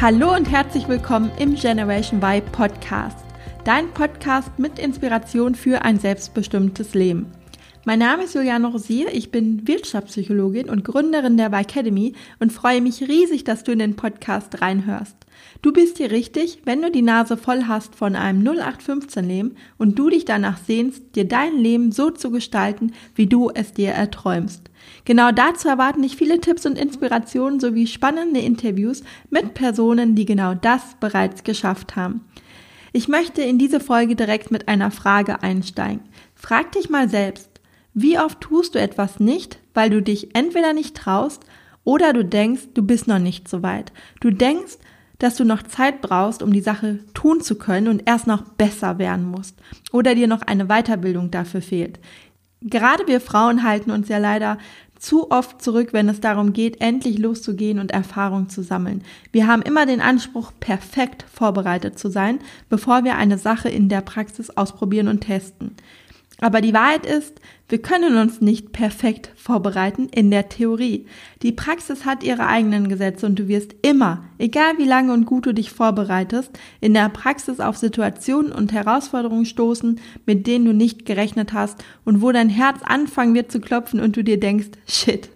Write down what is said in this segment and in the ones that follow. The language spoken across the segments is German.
Hallo und herzlich willkommen im Generation Y Podcast, dein Podcast mit Inspiration für ein selbstbestimmtes Leben. Mein Name ist Juliane Rosier, ich bin Wirtschaftspsychologin und Gründerin der Y Academy und freue mich riesig, dass du in den Podcast reinhörst. Du bist hier richtig, wenn du die Nase voll hast von einem 0815-Leben und du dich danach sehnst, dir dein Leben so zu gestalten, wie du es dir erträumst. Genau dazu erwarten dich viele Tipps und Inspirationen sowie spannende Interviews mit Personen, die genau das bereits geschafft haben. Ich möchte in diese Folge direkt mit einer Frage einsteigen. Frag dich mal selbst, wie oft tust du etwas nicht, weil du dich entweder nicht traust oder du denkst, du bist noch nicht so weit. Du denkst, dass du noch Zeit brauchst, um die Sache tun zu können und erst noch besser werden musst oder dir noch eine Weiterbildung dafür fehlt. Gerade wir Frauen halten uns ja leider zu oft zurück, wenn es darum geht, endlich loszugehen und Erfahrung zu sammeln. Wir haben immer den Anspruch, perfekt vorbereitet zu sein, bevor wir eine Sache in der Praxis ausprobieren und testen. Aber die Wahrheit ist, wir können uns nicht perfekt vorbereiten in der Theorie. Die Praxis hat ihre eigenen Gesetze und du wirst immer, egal wie lange und gut du dich vorbereitest, in der Praxis auf Situationen und Herausforderungen stoßen, mit denen du nicht gerechnet hast und wo dein Herz anfangen wird zu klopfen und du dir denkst, shit,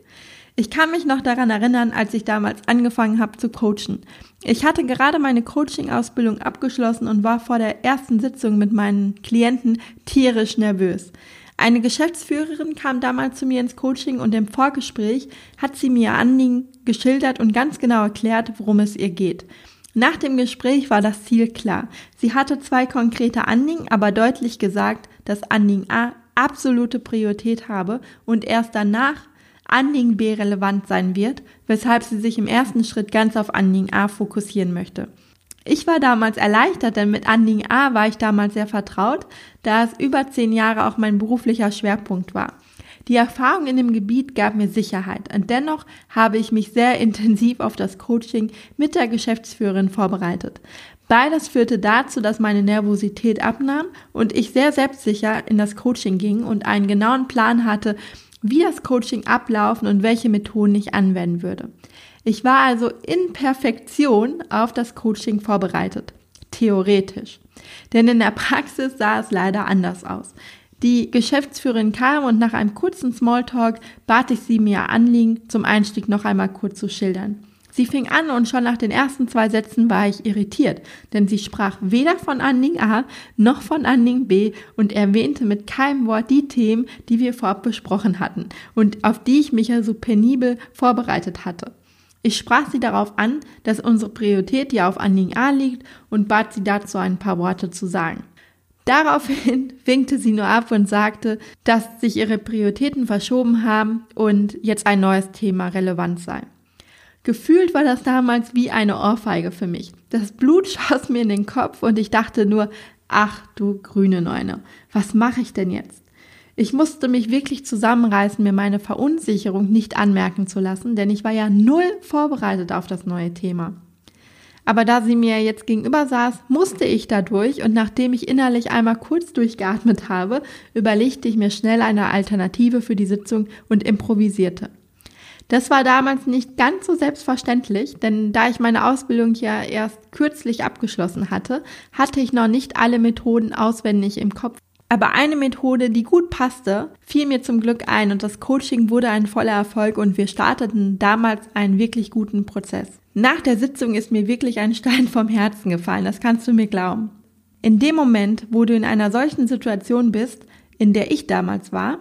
ich kann mich noch daran erinnern, als ich damals angefangen habe zu coachen. Ich hatte gerade meine Coaching-Ausbildung abgeschlossen und war vor der ersten Sitzung mit meinen Klienten tierisch nervös. Eine Geschäftsführerin kam damals zu mir ins Coaching und im Vorgespräch hat sie mir Anliegen geschildert und ganz genau erklärt, worum es ihr geht. Nach dem Gespräch war das Ziel klar. Sie hatte zwei konkrete Anliegen, aber deutlich gesagt, dass Anliegen A absolute Priorität habe und erst danach Anliegen B relevant sein wird, weshalb sie sich im ersten Schritt ganz auf Anliegen A fokussieren möchte. Ich war damals erleichtert, denn mit Anliegen A war ich damals sehr vertraut, da es über zehn Jahre auch mein beruflicher Schwerpunkt war. Die Erfahrung in dem Gebiet gab mir Sicherheit und dennoch habe ich mich sehr intensiv auf das Coaching mit der Geschäftsführerin vorbereitet. Beides führte dazu, dass meine Nervosität abnahm und ich sehr selbstsicher in das Coaching ging und einen genauen Plan hatte, wie das Coaching ablaufen und welche Methoden ich anwenden würde. Ich war also in Perfektion auf das Coaching vorbereitet. Theoretisch. Denn in der Praxis sah es leider anders aus. Die Geschäftsführerin kam und nach einem kurzen Smalltalk bat ich sie, mir Anliegen zum Einstieg noch einmal kurz zu schildern. Sie fing an und schon nach den ersten zwei Sätzen war ich irritiert, denn sie sprach weder von Anliegen A noch von Anliegen B und erwähnte mit keinem Wort die Themen, die wir vorab besprochen hatten und auf die ich mich ja so penibel vorbereitet hatte. Ich sprach sie darauf an, dass unsere Priorität ja auf Anliegen A liegt und bat sie dazu ein paar Worte zu sagen. Daraufhin winkte sie nur ab und sagte, dass sich ihre Prioritäten verschoben haben und jetzt ein neues Thema relevant sei. Gefühlt war das damals wie eine Ohrfeige für mich. Das Blut schoss mir in den Kopf und ich dachte nur, ach du grüne Neune, was mache ich denn jetzt? Ich musste mich wirklich zusammenreißen, mir meine Verunsicherung nicht anmerken zu lassen, denn ich war ja null vorbereitet auf das neue Thema. Aber da sie mir jetzt gegenüber saß, musste ich dadurch und nachdem ich innerlich einmal kurz durchgeatmet habe, überlegte ich mir schnell eine Alternative für die Sitzung und improvisierte. Das war damals nicht ganz so selbstverständlich, denn da ich meine Ausbildung ja erst kürzlich abgeschlossen hatte, hatte ich noch nicht alle Methoden auswendig im Kopf. Aber eine Methode, die gut passte, fiel mir zum Glück ein und das Coaching wurde ein voller Erfolg und wir starteten damals einen wirklich guten Prozess. Nach der Sitzung ist mir wirklich ein Stein vom Herzen gefallen, das kannst du mir glauben. In dem Moment, wo du in einer solchen Situation bist, in der ich damals war,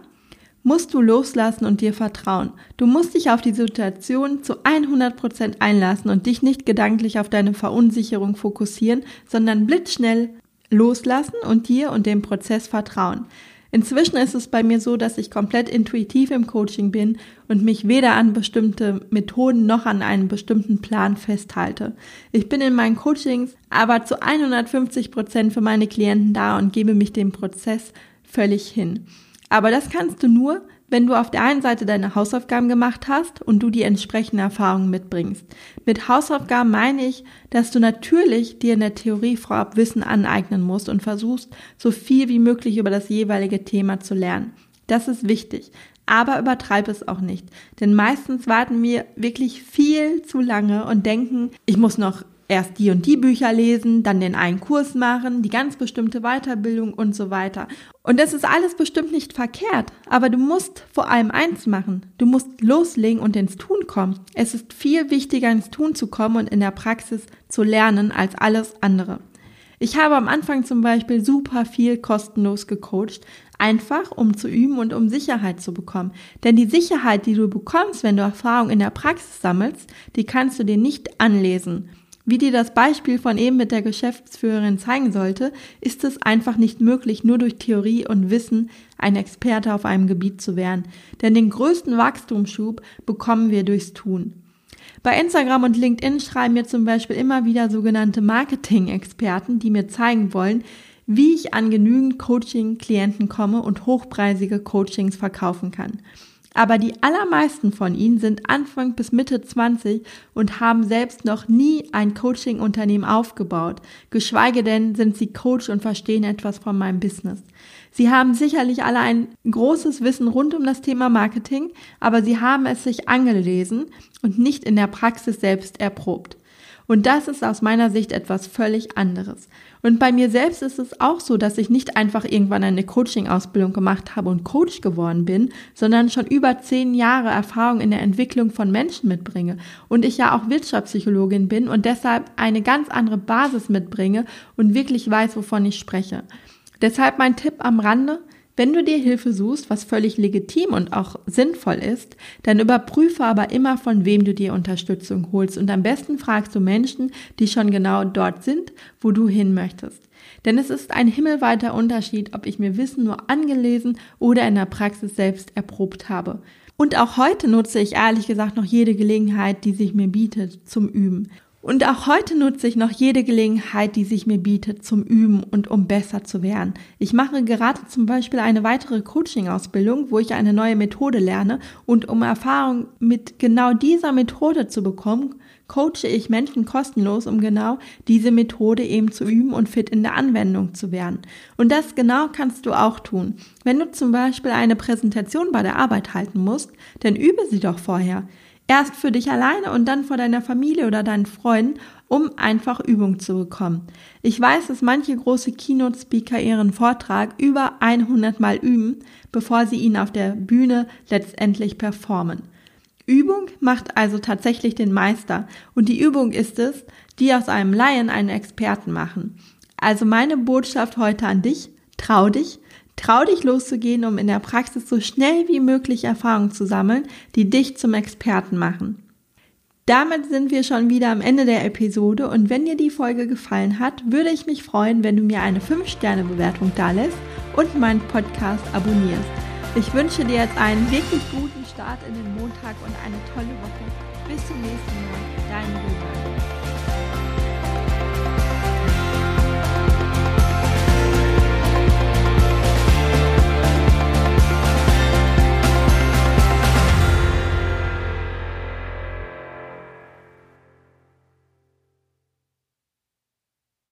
musst du loslassen und dir vertrauen. Du musst dich auf die Situation zu 100% einlassen und dich nicht gedanklich auf deine Verunsicherung fokussieren, sondern blitzschnell loslassen und dir und dem Prozess vertrauen. Inzwischen ist es bei mir so, dass ich komplett intuitiv im Coaching bin und mich weder an bestimmte Methoden noch an einen bestimmten Plan festhalte. Ich bin in meinen Coachings aber zu 150 Prozent für meine Klienten da und gebe mich dem Prozess völlig hin. Aber das kannst du nur, wenn du auf der einen Seite deine Hausaufgaben gemacht hast und du die entsprechenden Erfahrungen mitbringst. Mit Hausaufgaben meine ich, dass du natürlich dir in der Theorie vorab Wissen aneignen musst und versuchst, so viel wie möglich über das jeweilige Thema zu lernen. Das ist wichtig. Aber übertreib es auch nicht. Denn meistens warten wir wirklich viel zu lange und denken, ich muss noch erst die und die Bücher lesen, dann den einen Kurs machen, die ganz bestimmte Weiterbildung und so weiter. Und das ist alles bestimmt nicht verkehrt, aber du musst vor allem eins machen. Du musst loslegen und ins Tun kommen. Es ist viel wichtiger, ins Tun zu kommen und in der Praxis zu lernen als alles andere. Ich habe am Anfang zum Beispiel super viel kostenlos gecoacht, einfach um zu üben und um Sicherheit zu bekommen. Denn die Sicherheit, die du bekommst, wenn du Erfahrung in der Praxis sammelst, die kannst du dir nicht anlesen. Wie dir das Beispiel von eben mit der Geschäftsführerin zeigen sollte, ist es einfach nicht möglich, nur durch Theorie und Wissen ein Experte auf einem Gebiet zu werden. Denn den größten Wachstumsschub bekommen wir durchs Tun. Bei Instagram und LinkedIn schreiben mir zum Beispiel immer wieder sogenannte Marketing-Experten, die mir zeigen wollen, wie ich an genügend Coaching-Klienten komme und hochpreisige Coachings verkaufen kann. Aber die allermeisten von ihnen sind Anfang bis Mitte 20 und haben selbst noch nie ein Coaching-Unternehmen aufgebaut. Geschweige denn sind sie Coach und verstehen etwas von meinem Business. Sie haben sicherlich alle ein großes Wissen rund um das Thema Marketing, aber sie haben es sich angelesen und nicht in der Praxis selbst erprobt. Und das ist aus meiner Sicht etwas völlig anderes. Und bei mir selbst ist es auch so, dass ich nicht einfach irgendwann eine Coaching-Ausbildung gemacht habe und Coach geworden bin, sondern schon über zehn Jahre Erfahrung in der Entwicklung von Menschen mitbringe. Und ich ja auch Wirtschaftspsychologin bin und deshalb eine ganz andere Basis mitbringe und wirklich weiß, wovon ich spreche. Deshalb mein Tipp am Rande, wenn du dir Hilfe suchst, was völlig legitim und auch sinnvoll ist, dann überprüfe aber immer, von wem du dir Unterstützung holst und am besten fragst du Menschen, die schon genau dort sind, wo du hin möchtest. Denn es ist ein himmelweiter Unterschied, ob ich mir Wissen nur angelesen oder in der Praxis selbst erprobt habe. Und auch heute nutze ich ehrlich gesagt noch jede Gelegenheit, die sich mir bietet, zum Üben. Und auch heute nutze ich noch jede Gelegenheit, die sich mir bietet, zum Üben und um besser zu werden. Ich mache gerade zum Beispiel eine weitere Coaching-Ausbildung, wo ich eine neue Methode lerne und um Erfahrung mit genau dieser Methode zu bekommen, coache ich Menschen kostenlos, um genau diese Methode eben zu üben und fit in der Anwendung zu werden. Und das genau kannst du auch tun. Wenn du zum Beispiel eine Präsentation bei der Arbeit halten musst, dann übe sie doch vorher. Erst für dich alleine und dann vor deiner Familie oder deinen Freunden, um einfach Übung zu bekommen. Ich weiß, dass manche große Keynote-Speaker ihren Vortrag über 100 Mal üben, bevor sie ihn auf der Bühne letztendlich performen. Übung macht also tatsächlich den Meister und die Übung ist es, die aus einem Laien einen Experten machen. Also meine Botschaft heute an dich, trau dich, Trau dich loszugehen, um in der Praxis so schnell wie möglich Erfahrungen zu sammeln, die dich zum Experten machen. Damit sind wir schon wieder am Ende der Episode und wenn dir die Folge gefallen hat, würde ich mich freuen, wenn du mir eine 5-Sterne-Bewertung dalässt und meinen Podcast abonnierst. Ich wünsche dir jetzt einen wirklich guten Start in den Montag und eine tolle Woche. Bis zum nächsten Mal. Dein Julian.